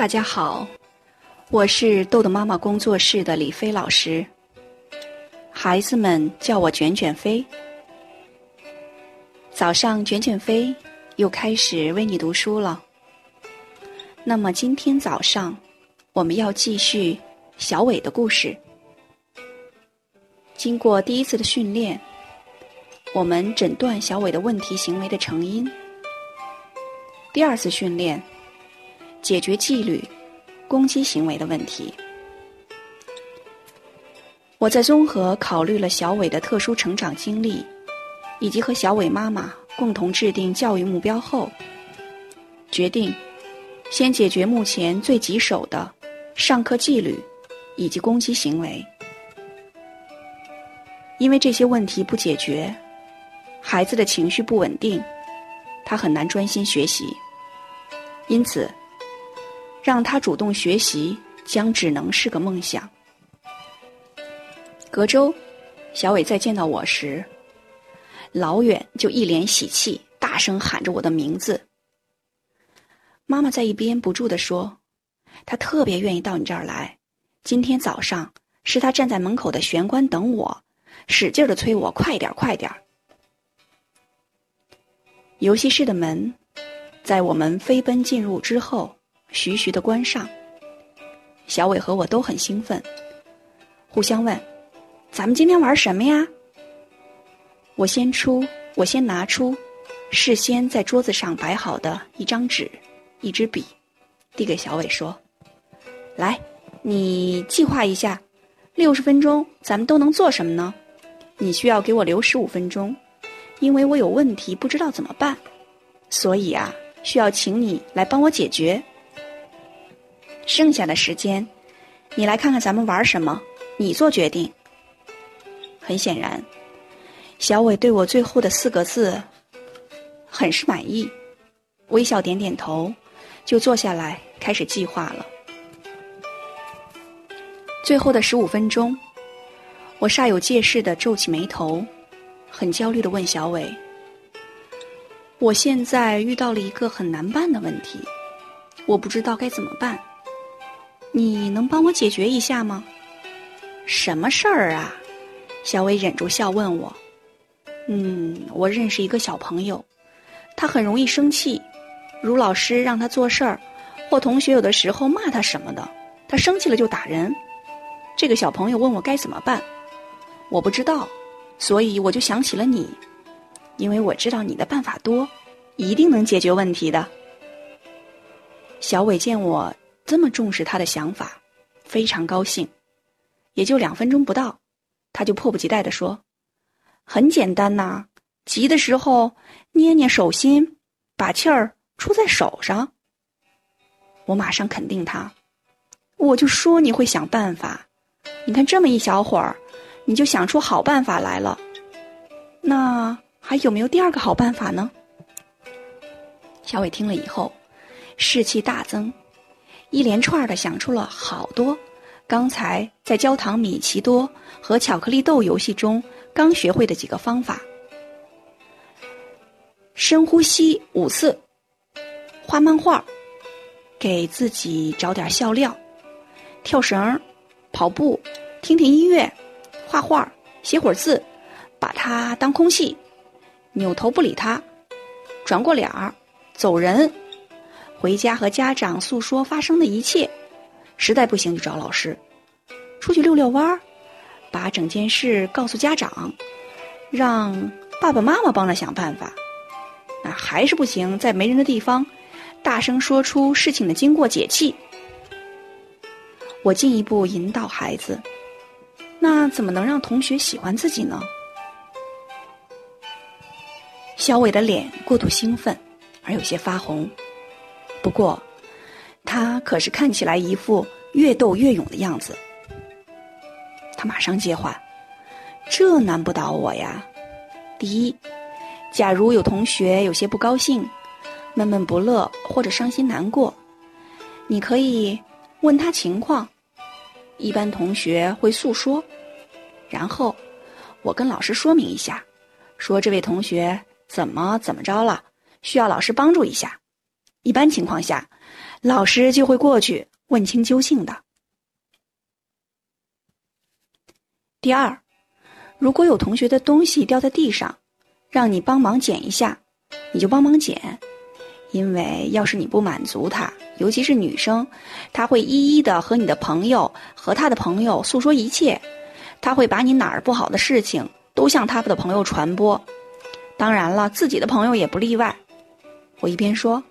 大家好，我是豆豆妈妈工作室的李飞老师。孩子们叫我卷卷飞。早上，卷卷飞又开始为你读书了。那么今天早上，我们要继续小伟的故事。经过第一次的训练，我们诊断小伟的问题行为的成因。第二次训练。解决纪律、攻击行为的问题。我在综合考虑了小伟的特殊成长经历，以及和小伟妈妈共同制定教育目标后，决定先解决目前最棘手的上课纪律以及攻击行为。因为这些问题不解决，孩子的情绪不稳定，他很难专心学习，因此。让他主动学习，将只能是个梦想。隔周，小伟再见到我时，老远就一脸喜气，大声喊着我的名字。妈妈在一边不住地说：“他特别愿意到你这儿来。今天早上是他站在门口的玄关等我，使劲的催我快点快点。”游戏室的门在我们飞奔进入之后。徐徐的关上，小伟和我都很兴奋，互相问：“咱们今天玩什么呀？”我先出，我先拿出事先在桌子上摆好的一张纸、一支笔，递给小伟说：“来，你计划一下，六十分钟咱们都能做什么呢？你需要给我留十五分钟，因为我有问题不知道怎么办，所以啊，需要请你来帮我解决。”剩下的时间，你来看看咱们玩什么，你做决定。很显然，小伟对我最后的四个字很是满意，微笑点点头，就坐下来开始计划了。最后的十五分钟，我煞有介事的皱起眉头，很焦虑的问小伟：“我现在遇到了一个很难办的问题，我不知道该怎么办。”你能帮我解决一下吗？什么事儿啊？小伟忍住笑问我。嗯，我认识一个小朋友，他很容易生气，如老师让他做事儿，或同学有的时候骂他什么的，他生气了就打人。这个小朋友问我该怎么办，我不知道，所以我就想起了你，因为我知道你的办法多，一定能解决问题的。小伟见我。这么重视他的想法，非常高兴。也就两分钟不到，他就迫不及待地说：“很简单呐，急的时候捏捏手心，把气儿出在手上。”我马上肯定他，我就说你会想办法。你看这么一小会儿，你就想出好办法来了。那还有没有第二个好办法呢？小伟听了以后，士气大增。一连串的想出了好多，刚才在焦糖米奇多和巧克力豆游戏中刚学会的几个方法：深呼吸五次，画漫画，给自己找点笑料，跳绳，跑步，听听音乐，画画，写会儿字，把它当空气，扭头不理他，转过脸儿，走人。回家和家长诉说发生的一切，实在不行就找老师，出去遛遛弯儿，把整件事告诉家长，让爸爸妈妈帮着想办法。那还是不行，在没人的地方，大声说出事情的经过解气。我进一步引导孩子，那怎么能让同学喜欢自己呢？小伟的脸过度兴奋，而有些发红。不过，他可是看起来一副越斗越勇的样子。他马上接话：“这难不倒我呀。第一，假如有同学有些不高兴、闷闷不乐或者伤心难过，你可以问他情况。一般同学会诉说，然后我跟老师说明一下，说这位同学怎么怎么着了，需要老师帮助一下。”一般情况下，老师就会过去问清究竟的。第二，如果有同学的东西掉在地上，让你帮忙捡一下，你就帮忙捡，因为要是你不满足他，尤其是女生，她会一一的和你的朋友和他的朋友诉说一切，他会把你哪儿不好的事情都向他的朋友传播，当然了，自己的朋友也不例外。我一边说，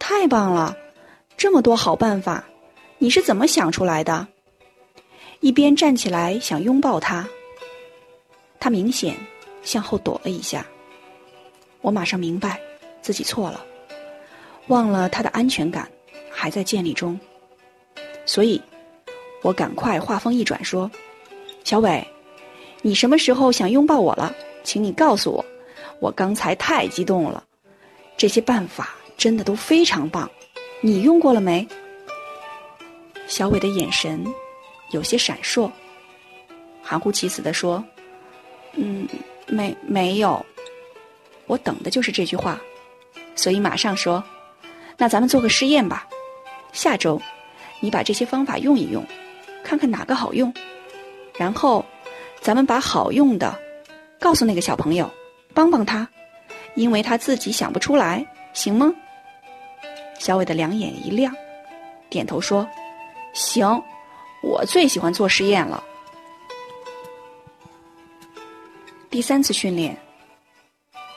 太棒了，这么多好办法，你是怎么想出来的？一边站起来想拥抱他，他明显向后躲了一下。我马上明白自己错了，忘了他的安全感还在建立中，所以，我赶快话锋一转说：“小伟，你什么时候想拥抱我了？请你告诉我，我刚才太激动了。这些办法真的都非常棒，你用过了没？”小伟的眼神。有些闪烁，含糊其辞的说：“嗯，没没有。”我等的就是这句话，所以马上说：“那咱们做个试验吧。下周，你把这些方法用一用，看看哪个好用，然后咱们把好用的告诉那个小朋友，帮帮他，因为他自己想不出来，行吗？”小伟的两眼一亮，点头说：“行。”我最喜欢做实验了。第三次训练，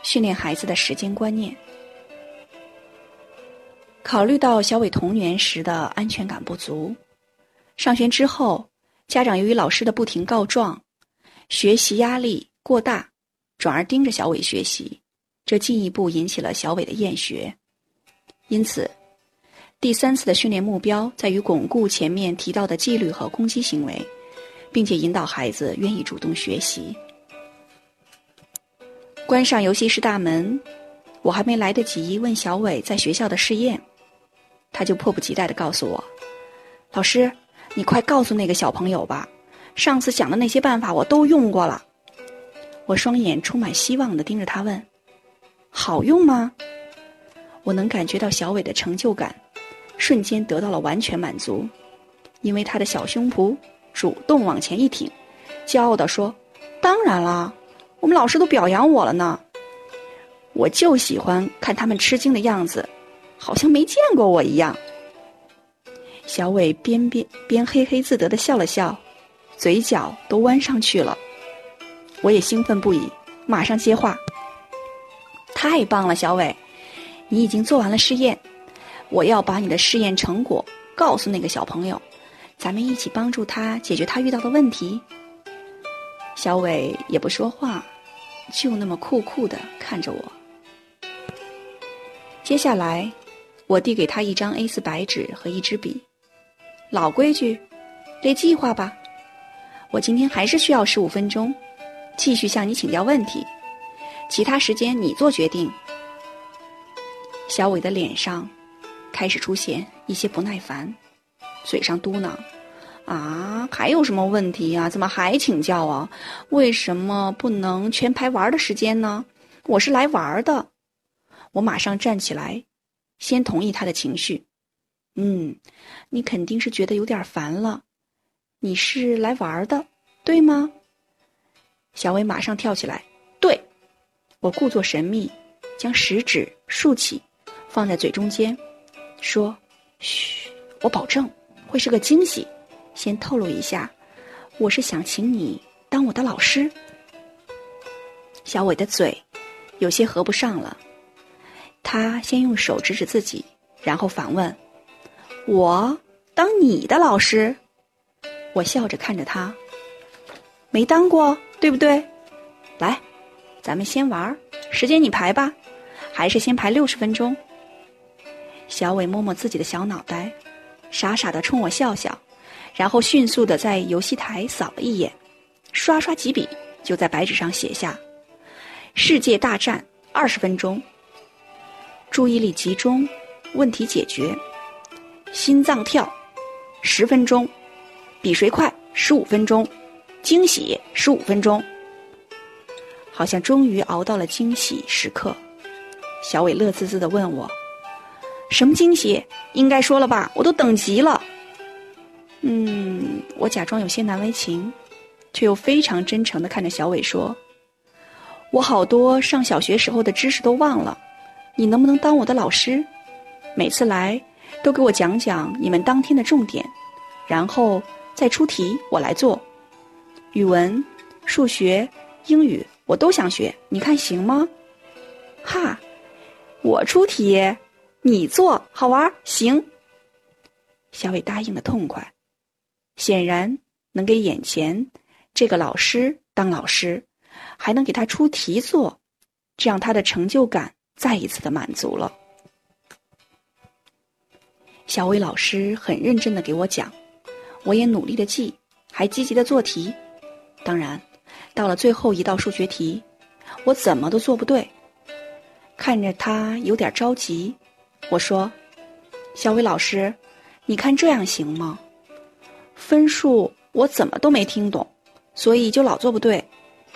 训练孩子的时间观念。考虑到小伟童年时的安全感不足，上学之后，家长由于老师的不停告状，学习压力过大，转而盯着小伟学习，这进一步引起了小伟的厌学，因此。第三次的训练目标在于巩固前面提到的纪律和攻击行为，并且引导孩子愿意主动学习。关上游戏室大门，我还没来得及问小伟在学校的试验，他就迫不及待地告诉我：“老师，你快告诉那个小朋友吧，上次讲的那些办法我都用过了。”我双眼充满希望地盯着他问：“好用吗？”我能感觉到小伟的成就感。瞬间得到了完全满足，因为他的小胸脯主动往前一挺，骄傲地说：“当然啦，我们老师都表扬我了呢。我就喜欢看他们吃惊的样子，好像没见过我一样。”小伟边边边嘿嘿自得的笑了笑，嘴角都弯上去了。我也兴奋不已，马上接话：“太棒了，小伟，你已经做完了试验。”我要把你的试验成果告诉那个小朋友，咱们一起帮助他解决他遇到的问题。小伟也不说话，就那么酷酷的看着我。接下来，我递给他一张 A4 白纸和一支笔。老规矩，列计划吧。我今天还是需要十五分钟，继续向你请教问题，其他时间你做决定。小伟的脸上。开始出现一些不耐烦，嘴上嘟囔：“啊，还有什么问题呀？怎么还请教啊？为什么不能全排玩的时间呢？我是来玩的。”我马上站起来，先同意他的情绪。嗯，你肯定是觉得有点烦了。你是来玩的，对吗？小伟马上跳起来：“对！”我故作神秘，将食指竖起，放在嘴中间。说：“嘘，我保证会是个惊喜。先透露一下，我是想请你当我的老师。”小伟的嘴有些合不上了，他先用手指指自己，然后反问：“我当你的老师？”我笑着看着他，没当过，对不对？来，咱们先玩，时间你排吧，还是先排六十分钟。小伟摸摸自己的小脑袋，傻傻的冲我笑笑，然后迅速的在游戏台扫了一眼，刷刷几笔就在白纸上写下：“世界大战二十分钟，注意力集中，问题解决，心脏跳十分钟，比谁快十五分钟，惊喜十五分钟。”好像终于熬到了惊喜时刻，小伟乐滋滋的问我。什么惊喜？应该说了吧，我都等急了。嗯，我假装有些难为情，却又非常真诚的看着小伟说：“我好多上小学时候的知识都忘了，你能不能当我的老师？每次来都给我讲讲你们当天的重点，然后再出题我来做。语文、数学、英语我都想学，你看行吗？”哈，我出题。你做好玩行。小伟答应的痛快，显然能给眼前这个老师当老师，还能给他出题做，这样他的成就感再一次的满足了。小伟老师很认真的给我讲，我也努力的记，还积极的做题。当然，到了最后一道数学题，我怎么都做不对。看着他有点着急。我说：“小伟老师，你看这样行吗？分数我怎么都没听懂，所以就老做不对。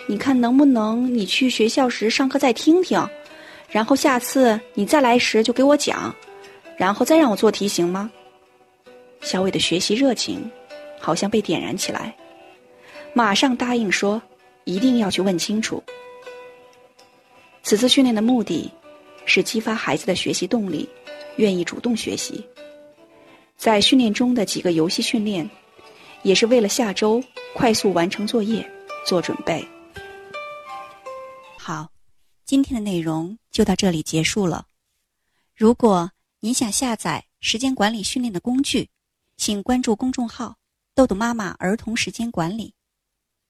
你看能不能你去学校时上课再听听，然后下次你再来时就给我讲，然后再让我做题行吗？”小伟的学习热情好像被点燃起来，马上答应说：“一定要去问清楚。”此次训练的目的。是激发孩子的学习动力，愿意主动学习。在训练中的几个游戏训练，也是为了下周快速完成作业做准备。好，今天的内容就到这里结束了。如果您想下载时间管理训练的工具，请关注公众号“豆豆妈妈儿童时间管理”。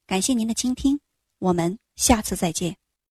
感谢您的倾听，我们下次再见。